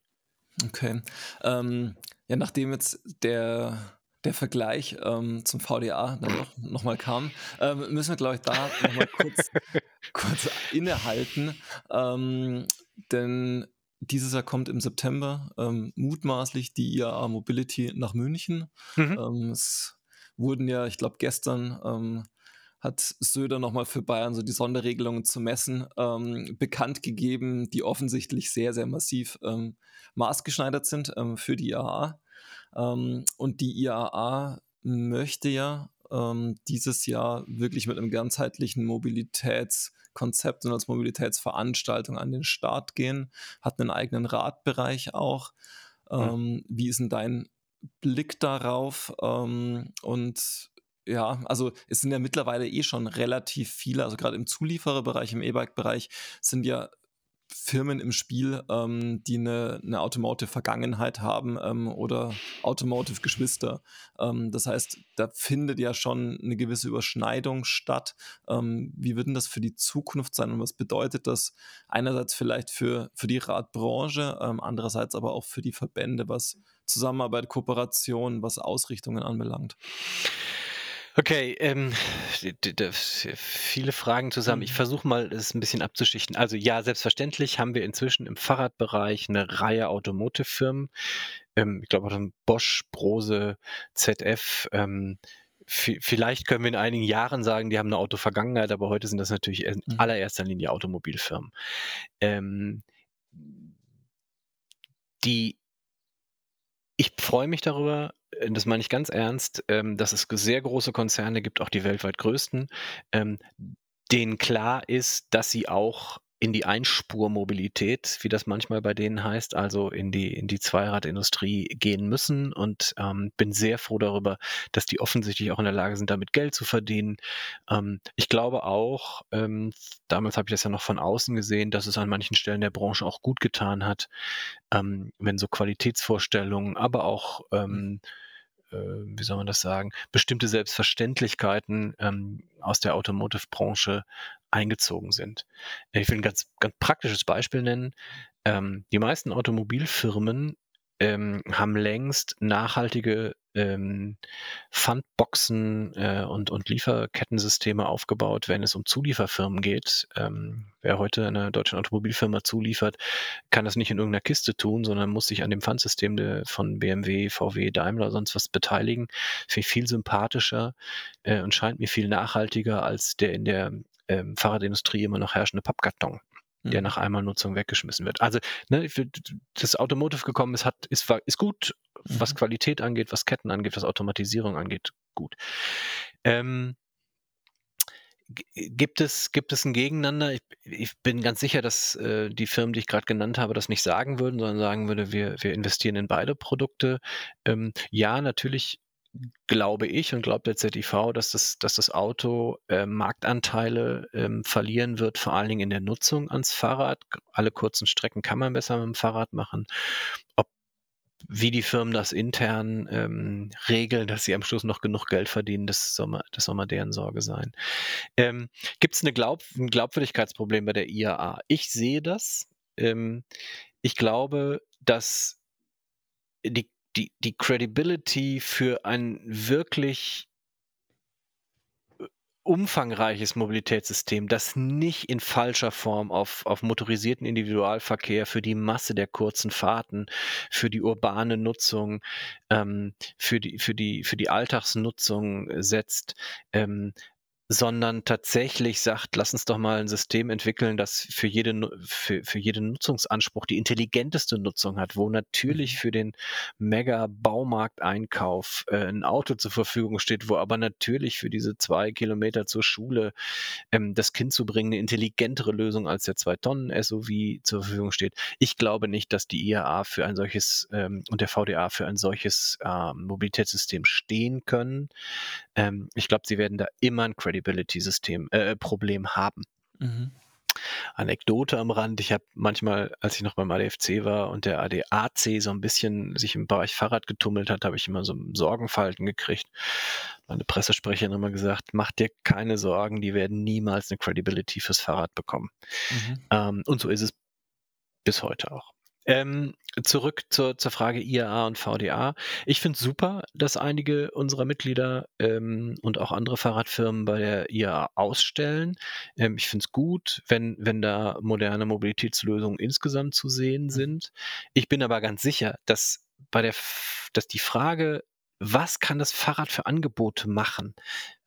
Okay. Ähm, ja, nachdem jetzt der der Vergleich ähm, zum VDA dann noch, mal kam, ähm, müssen wir, glaube ich, da nochmal kurz, kurz innehalten. Ähm, denn dieses Jahr kommt im September ähm, mutmaßlich die IAA Mobility nach München. Mhm. Ähm, es wurden ja, ich glaube, gestern ähm, hat Söder nochmal für Bayern so die Sonderregelungen zu messen bekannt gegeben, die offensichtlich sehr, sehr massiv maßgeschneidert sind für die IAA. Ähm, und die IAA möchte ja ähm, dieses Jahr wirklich mit einem ganzheitlichen Mobilitätskonzept und als Mobilitätsveranstaltung an den Start gehen, hat einen eigenen Radbereich auch. Mhm. Ähm, wie ist denn dein Blick darauf? Ähm, und Ja, also es sind ja mittlerweile eh schon relativ viele, also gerade im Zuliefererbereich, im E-Bike-Bereich sind ja Firmen im Spiel, ähm, die eine, eine Automotive-Vergangenheit haben ähm, oder Automotive-Geschwister. Ähm, das heißt, da findet ja schon eine gewisse Überschneidung statt. Ähm, wie wird denn das für die Zukunft sein und was bedeutet das einerseits vielleicht für, für die Radbranche, ähm, andererseits aber auch für die Verbände, was Zusammenarbeit, Kooperation, was Ausrichtungen anbelangt? Okay, ähm, viele Fragen zusammen. Ich mhm. versuche mal, es ein bisschen abzuschichten. Also ja, selbstverständlich haben wir inzwischen im Fahrradbereich eine Reihe Automotive-Firmen. Ähm, ich glaube, Bosch, Brose, ZF. Ähm, vielleicht können wir in einigen Jahren sagen, die haben eine Autovergangenheit, aber heute sind das natürlich in mhm. allererster Linie Automobilfirmen. Ähm, die ich freue mich darüber, das meine ich ganz ernst, ähm, dass es sehr große Konzerne gibt, auch die weltweit größten, ähm, denen klar ist, dass sie auch in die Einspurmobilität, wie das manchmal bei denen heißt, also in die, in die Zweiradindustrie gehen müssen und ähm, bin sehr froh darüber, dass die offensichtlich auch in der Lage sind, damit Geld zu verdienen. Ähm, ich glaube auch, ähm, damals habe ich das ja noch von außen gesehen, dass es an manchen Stellen der Branche auch gut getan hat, ähm, wenn so Qualitätsvorstellungen, aber auch äh, wie soll man das sagen, bestimmte Selbstverständlichkeiten ähm, aus der Automotive-Branche eingezogen sind. Ich will ein ganz, ganz praktisches Beispiel nennen. Ähm, die meisten Automobilfirmen ähm, haben längst nachhaltige ähm, Fundboxen äh, und, und Lieferkettensysteme aufgebaut, wenn es um Zulieferfirmen geht. Ähm, wer heute einer deutschen Automobilfirma zuliefert, kann das nicht in irgendeiner Kiste tun, sondern muss sich an dem Pfandsystem von BMW, VW, Daimler, sonst was beteiligen. Finde ich viel sympathischer äh, und scheint mir viel nachhaltiger als der in der ähm, Fahrradindustrie immer noch herrschende Pappkarton der mhm. nach einmal Nutzung weggeschmissen wird. Also ne, das Automotive gekommen ist, hat, ist, ist gut, was mhm. Qualität angeht, was Ketten angeht, was Automatisierung angeht, gut. Ähm, gibt es, gibt es ein Gegeneinander? Ich, ich bin ganz sicher, dass äh, die Firmen, die ich gerade genannt habe, das nicht sagen würden, sondern sagen würde, wir, wir investieren in beide Produkte. Ähm, ja, natürlich glaube ich und glaubt der ZIV, dass das, dass das Auto äh, Marktanteile ähm, verlieren wird, vor allen Dingen in der Nutzung ans Fahrrad. Alle kurzen Strecken kann man besser mit dem Fahrrad machen. Ob wie die Firmen das intern ähm, regeln, dass sie am Schluss noch genug Geld verdienen, das soll mal, das soll mal deren Sorge sein. Ähm, Gibt es Glaub ein Glaubwürdigkeitsproblem bei der IAA? Ich sehe das. Ähm, ich glaube, dass die die, die Credibility für ein wirklich äh, umfangreiches Mobilitätssystem, das nicht in falscher Form auf, auf motorisierten Individualverkehr für die Masse der kurzen Fahrten, für die urbane Nutzung, ähm, für, die, für, die, für die Alltagsnutzung setzt, ähm, sondern tatsächlich sagt, lass uns doch mal ein System entwickeln, das für, jede, für, für jeden Nutzungsanspruch die intelligenteste Nutzung hat, wo natürlich mhm. für den Mega-Baumarkteinkauf äh, ein Auto zur Verfügung steht, wo aber natürlich für diese zwei Kilometer zur Schule ähm, das Kind zu bringen eine intelligentere Lösung als der Zwei-Tonnen-SUV zur Verfügung steht. Ich glaube nicht, dass die IAA für ein solches ähm, und der VDA für ein solches äh, Mobilitätssystem stehen können. Ähm, ich glaube, sie werden da immer ein Credibility-System äh, Problem haben. Mhm. Anekdote am Rand. Ich habe manchmal, als ich noch beim ADFC war und der ADAC so ein bisschen sich im Bereich Fahrrad getummelt hat, habe ich immer so Sorgenfalten gekriegt. Meine Pressesprecherin hat immer gesagt, mach dir keine Sorgen, die werden niemals eine Credibility fürs Fahrrad bekommen. Mhm. Ähm, und so ist es bis heute auch. Ähm, zurück zur, zur Frage IAA und VDA. Ich finde es super, dass einige unserer Mitglieder ähm, und auch andere Fahrradfirmen bei der IAA ausstellen. Ähm, ich finde es gut, wenn, wenn da moderne Mobilitätslösungen insgesamt zu sehen mhm. sind. Ich bin aber ganz sicher, dass bei der, dass die Frage, was kann das Fahrrad für Angebote machen?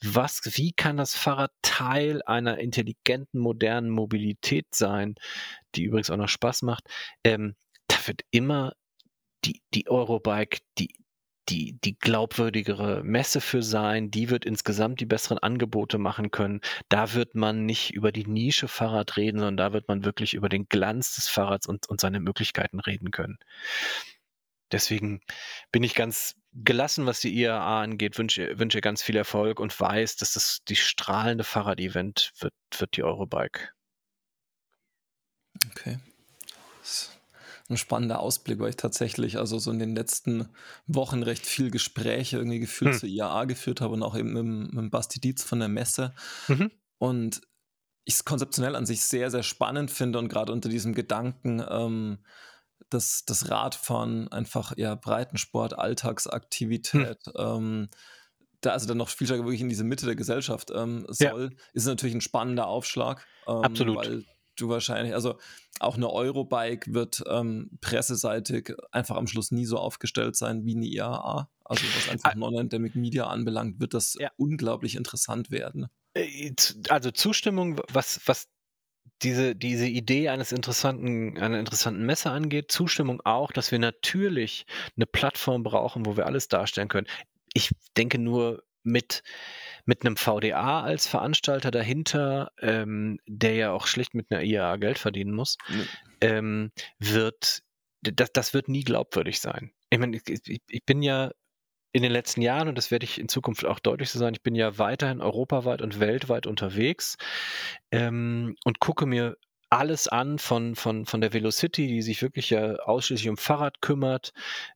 Was, wie kann das Fahrrad Teil einer intelligenten, modernen Mobilität sein, die übrigens auch noch Spaß macht? Ähm, wird immer die, die Eurobike, die, die, die glaubwürdigere Messe für sein, die wird insgesamt die besseren Angebote machen können. Da wird man nicht über die Nische Fahrrad reden, sondern da wird man wirklich über den Glanz des Fahrrads und, und seine Möglichkeiten reden können. Deswegen bin ich ganz, gelassen, was die IAA angeht, wünsche wünsche ganz viel Erfolg und weiß, dass das die strahlende Fahrrad-Event wird wird die Eurobike. Okay. Ist 'n spannender Ausblick, weil ich tatsächlich also so in den letzten Wochen recht viel Gespräche irgendwie gefühlt Hm. zur IAA geführt habe und auch eben mit mit Basti Dietz von der Messe. Mhm. Und ich es konzeptionell an sich sehr, sehr spannend finde und gerade unter diesem Gedanken, ähm, dass das Radfahren einfach eher Breitensport, Hm. Alltagsaktivität, ähm, da also dann noch viel stärker wirklich in diese Mitte der Gesellschaft, ähm, Ja. soll, ist natürlich ein spannender Aufschlag, ähm, Absolut. weil du wahrscheinlich also auch eine Eurobike wird, ähm, presseseitig einfach am Schluss nie so aufgestellt sein wie eine IAA. Also, was einfach Non-Endemic Media anbelangt, wird das Ja. unglaublich interessant werden. Äh, also Zustimmung, was was diese diese Idee eines interessanten einer interessanten Messe angeht. Zustimmung auch, dass wir natürlich 'ne Plattform brauchen, wo wir alles darstellen können. Ich denke nur mit mit 'nem VDA als Veranstalter dahinter, ähm, der ja auch schlicht mit 'ner IAA Geld verdienen muss, Ne. ähm, wird das das wird nie glaubwürdig sein. Ich meine, ich ich ich bin ja in den letzten Jahren, und das werde ich in Zukunft auch deutlich so sein, ich bin ja weiterhin europaweit und weltweit unterwegs, ähm, und gucke mir alles an von von von der Velocity, die sich wirklich ja ausschließlich um Fahrrad kümmert,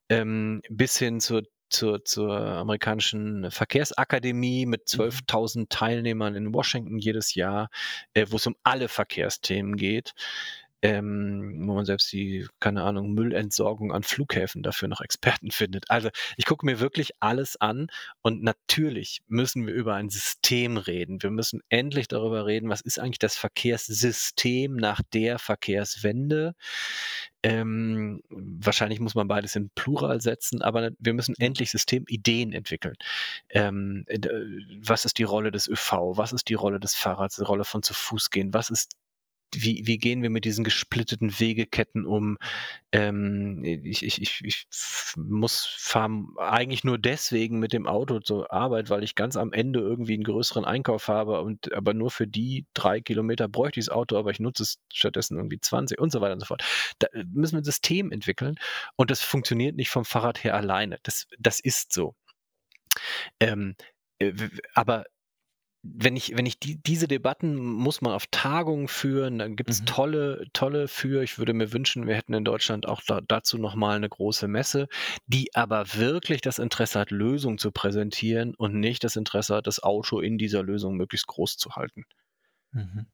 ähm, bis hin zur zur zur amerikanischen Verkehrsakademie mit Mhm. 12.000 Teilnehmern in Washington jedes Jahr, äh, wo's um alle Verkehrsthemen geht, ähm, wo man selbst die, keine Ahnung, Müllentsorgung an Flughäfen dafür noch Experten findet. Also, ich gucke mir wirklich alles an und natürlich müssen wir über ein System reden. Wir müssen endlich darüber reden, was ist eigentlich das Verkehrssystem nach der Verkehrswende? Ähm, wahrscheinlich muss man beides in Plural setzen, aber wir müssen Ja. endlich Systemideen entwickeln. Ähm, d was ist die Rolle des ÖV? Was ist die Rolle des Fahrrads, die Rolle von zu Fuß gehen? Was ist wie wie gehen wir mit diesen gesplitteten Wegeketten um? Ähm, ich ich ich ich muss fahre eigentlich nur deswegen mit dem Auto zur Arbeit, weil ich ganz am Ende irgendwie 'n größeren Einkauf habe und aber nur für die 3 Kilometer bräuchte ich das Auto, aber ich nutze es stattdessen irgendwie 20 und so weiter und so fort. Da müssen wir 'n System entwickeln und das funktioniert nicht vom Fahrrad her alleine. Das das ist so. Ähm, äh, aber wenn ich wenn ich die diese Debatten muss man auf Tagungen führen, dann gibt's Mhm. tolle tolle für ich würde mir wünschen, wir hätten in Deutschland auch da dazu noch mal 'ne große Messe, die aber wirklich das Interesse hat, Lösungen zu präsentieren und nicht das Interesse hat, das Auto in dieser Lösung möglichst groß zu halten. Mhm.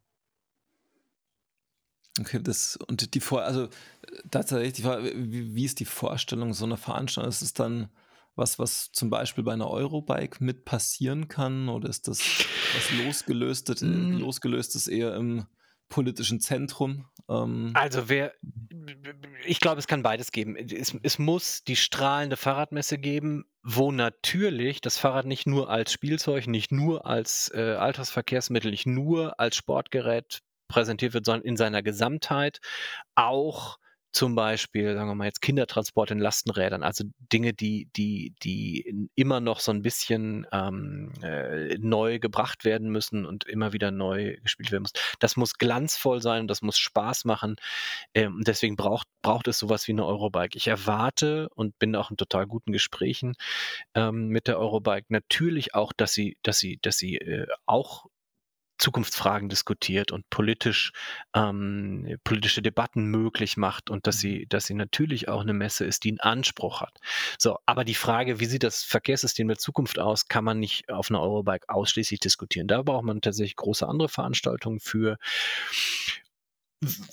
Okay, das und die Vor also, tatsächlich die Frage, w wie ist die Vorstellung so 'ner Veranstaltung? Ist es dann was, was zum Beispiel bei 'ner Eurobike mit passieren kann oder ist das was losgelöstet äh, Hm. losgelöstes eher im politischen Zentrum? Ähm. Also, wer b ich glaube, es kann beides geben. Es es muss die strahlende Fahrradmesse geben, wo natürlich das Fahrrad nicht nur als Spielzeug, nicht nur als, äh, Alltagsverkehrsmittel, nicht nur als Sportgerät präsentiert wird, sondern in seiner Gesamtheit auch zum Beispiel, sagen wir mal jetzt Kindertransport in Lastenrädern, also Dinge, die die die immer noch so 'n bisschen, ähm, äh, neu gebracht werden müssen und immer wieder neu gespielt werden muss. Das muss glanzvoll sein, das muss Spaß machen, ähm, deswegen braucht braucht es so was wie 'ne Eurobike. Ich erwarte und bin auch in total guten Gesprächen, ähm, mit der Eurobike natürlich auch, dass sie dass sie dass sie, äh, auch Zukunftsfragen diskutiert und politisch ähm, politische Debatten möglich macht und dass Mhm. sie dass sie natürlich auch 'ne Messe ist, die 'n Anspruch hat. So, aber die Frage, wie sieht das Verkehrssystem der Zukunft aus, kann man nicht auf 'ner Eurobike ausschließlich diskutieren. Da braucht man tatsächlich große andere Veranstaltungen für.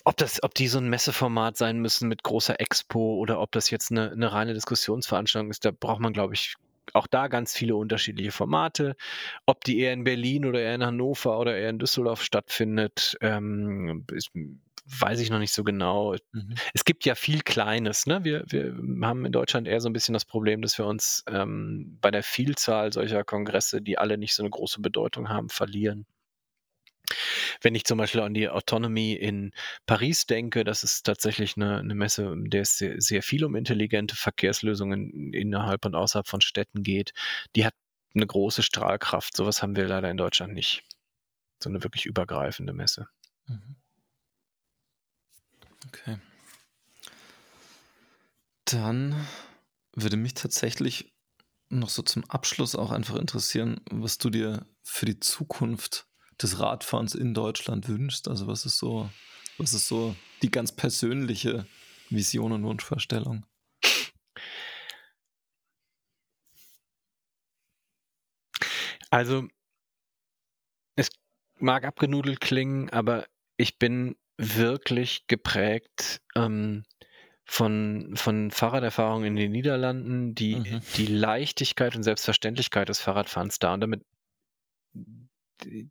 Ob das ob die so 'n Messeformat sein müssen mit großer Expo oder ob das jetzt 'ne 'ne reine Diskussionsveranstaltung ist, da braucht man, glaube ich, auch da ganz viele unterschiedliche Formate. Ob die eher in Berlin oder eher in Hannover oder eher in Düsseldorf stattfindet, ähm, ist weiß ich noch nicht so genau. Mhm. Es gibt ja viel Kleines, ne? Wir wir haben in Deutschland eher so 'n bisschen das Problem, dass wir uns, ähm, bei der Vielzahl solcher Kongresse, die alle nicht so 'ne große Bedeutung haben, verlieren. Wenn ich zum Beispiel an die Autonomy in Paris denke, das ist tatsächlich 'ne 'ne Messe, in der es sehr sehr viel um intelligente Verkehrslösungen innerhalb und außerhalb von Städten geht. Die hat 'ne große Strahlkraft. So was haben wir leider in Deutschland nicht. So 'ne wirklich übergreifende Messe. Mhm. Okay. Dann würde mich tatsächlich noch so zum Abschluss auch einfach interessieren, was du dir für die Zukunft des Radfahrens in Deutschland wünschst. Also was ist so, was ist so die ganz persönliche Vision und Wunschvorstellung? Also, es mag abgenudelt klingen, aber ich bin wirklich geprägt ähm, von, von Fahrraderfahrungen in den Niederlanden, die, mhm. die Leichtigkeit und Selbstverständlichkeit des Fahrradfahrens da. Und damit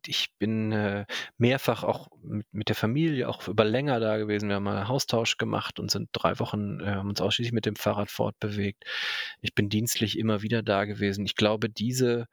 ich bin äh, mehrfach auch mit, der Familie auch über länger da gewesen. Wir haben einen Haustausch gemacht und sind drei Wochen, äh, haben uns ausschließlich mit dem Fahrrad fortbewegt. Ich bin dienstlich immer wieder da gewesen. Ich glaube, diese,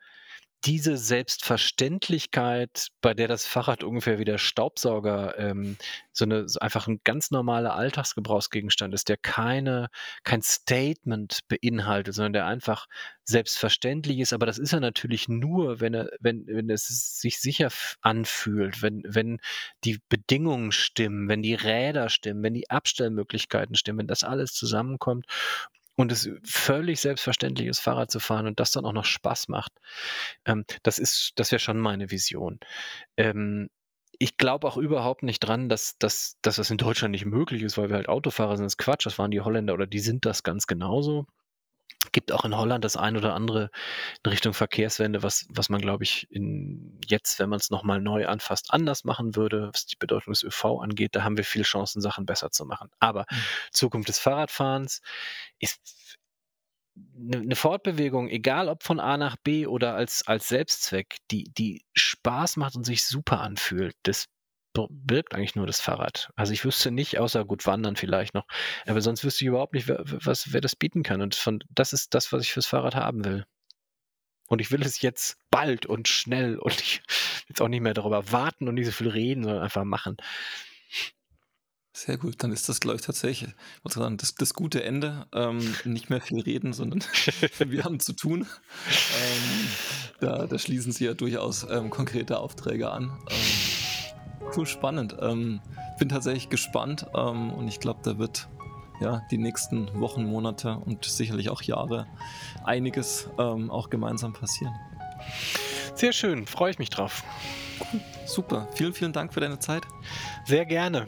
diese Selbstverständlichkeit, bei der das Fahrrad ungefähr wie der Staubsauger ähm, so eine so einfach ein ganz normaler Alltagsgebrauchsgegenstand ist, der keine kein Statement beinhaltet, sondern der einfach selbstverständlich ist. Aber das ist er natürlich nur, wenn er wenn wenn es sich sicher anfühlt, wenn wenn die Bedingungen stimmen, wenn die Räder stimmen, wenn die Abstellmöglichkeiten stimmen, wenn das alles zusammenkommt und es völlig selbstverständlich ist, Fahrrad zu fahren und das dann auch noch Spaß macht. Ähm, das ist, das wäre schon meine Vision. Ähm, ich glaube auch überhaupt nicht dran, dass, dass, dass das in Deutschland nicht möglich ist, weil wir halt Autofahrer sind. Das ist Quatsch, das waren die Holländer oder die sind das ganz genauso gibt auch in Holland das ein oder andere in Richtung Verkehrswende, was, was man, glaube ich, in, jetzt, wenn man es nochmal neu anfasst, anders machen würde, was die Bedeutung des ÖV angeht. Da haben wir viele Chancen, Sachen besser zu machen. Aber mhm. Zukunft des Fahrradfahrens ist eine ne Fortbewegung, egal ob von A nach B oder als, als Selbstzweck, die, die Spaß macht und sich super anfühlt, das birgt eigentlich nur das Fahrrad. Also ich wüsste nicht, außer gut wandern vielleicht noch, aber sonst wüsste ich überhaupt nicht, wer, was, wer das bieten kann. Und von, das ist das, was ich fürs Fahrrad haben will. Und ich will es jetzt bald und schnell und ich will jetzt auch nicht mehr darüber warten und nicht so viel reden, sondern einfach machen. Sehr gut, dann ist das, glaube ich, tatsächlich sagen, das, das gute Ende. Ähm, nicht mehr viel reden, sondern wir haben zu tun. Ähm, da, da, schließen Sie ja durchaus ähm, konkrete Aufträge an. Cool, spannend. Ähm, bin tatsächlich gespannt ähm, und ich glaube, da wird ja die nächsten Wochen, Monate und sicherlich auch Jahre einiges ähm, auch gemeinsam passieren. Sehr schön, freue ich mich drauf. Super. Vielen, vielen Dank für deine Zeit. Sehr gerne.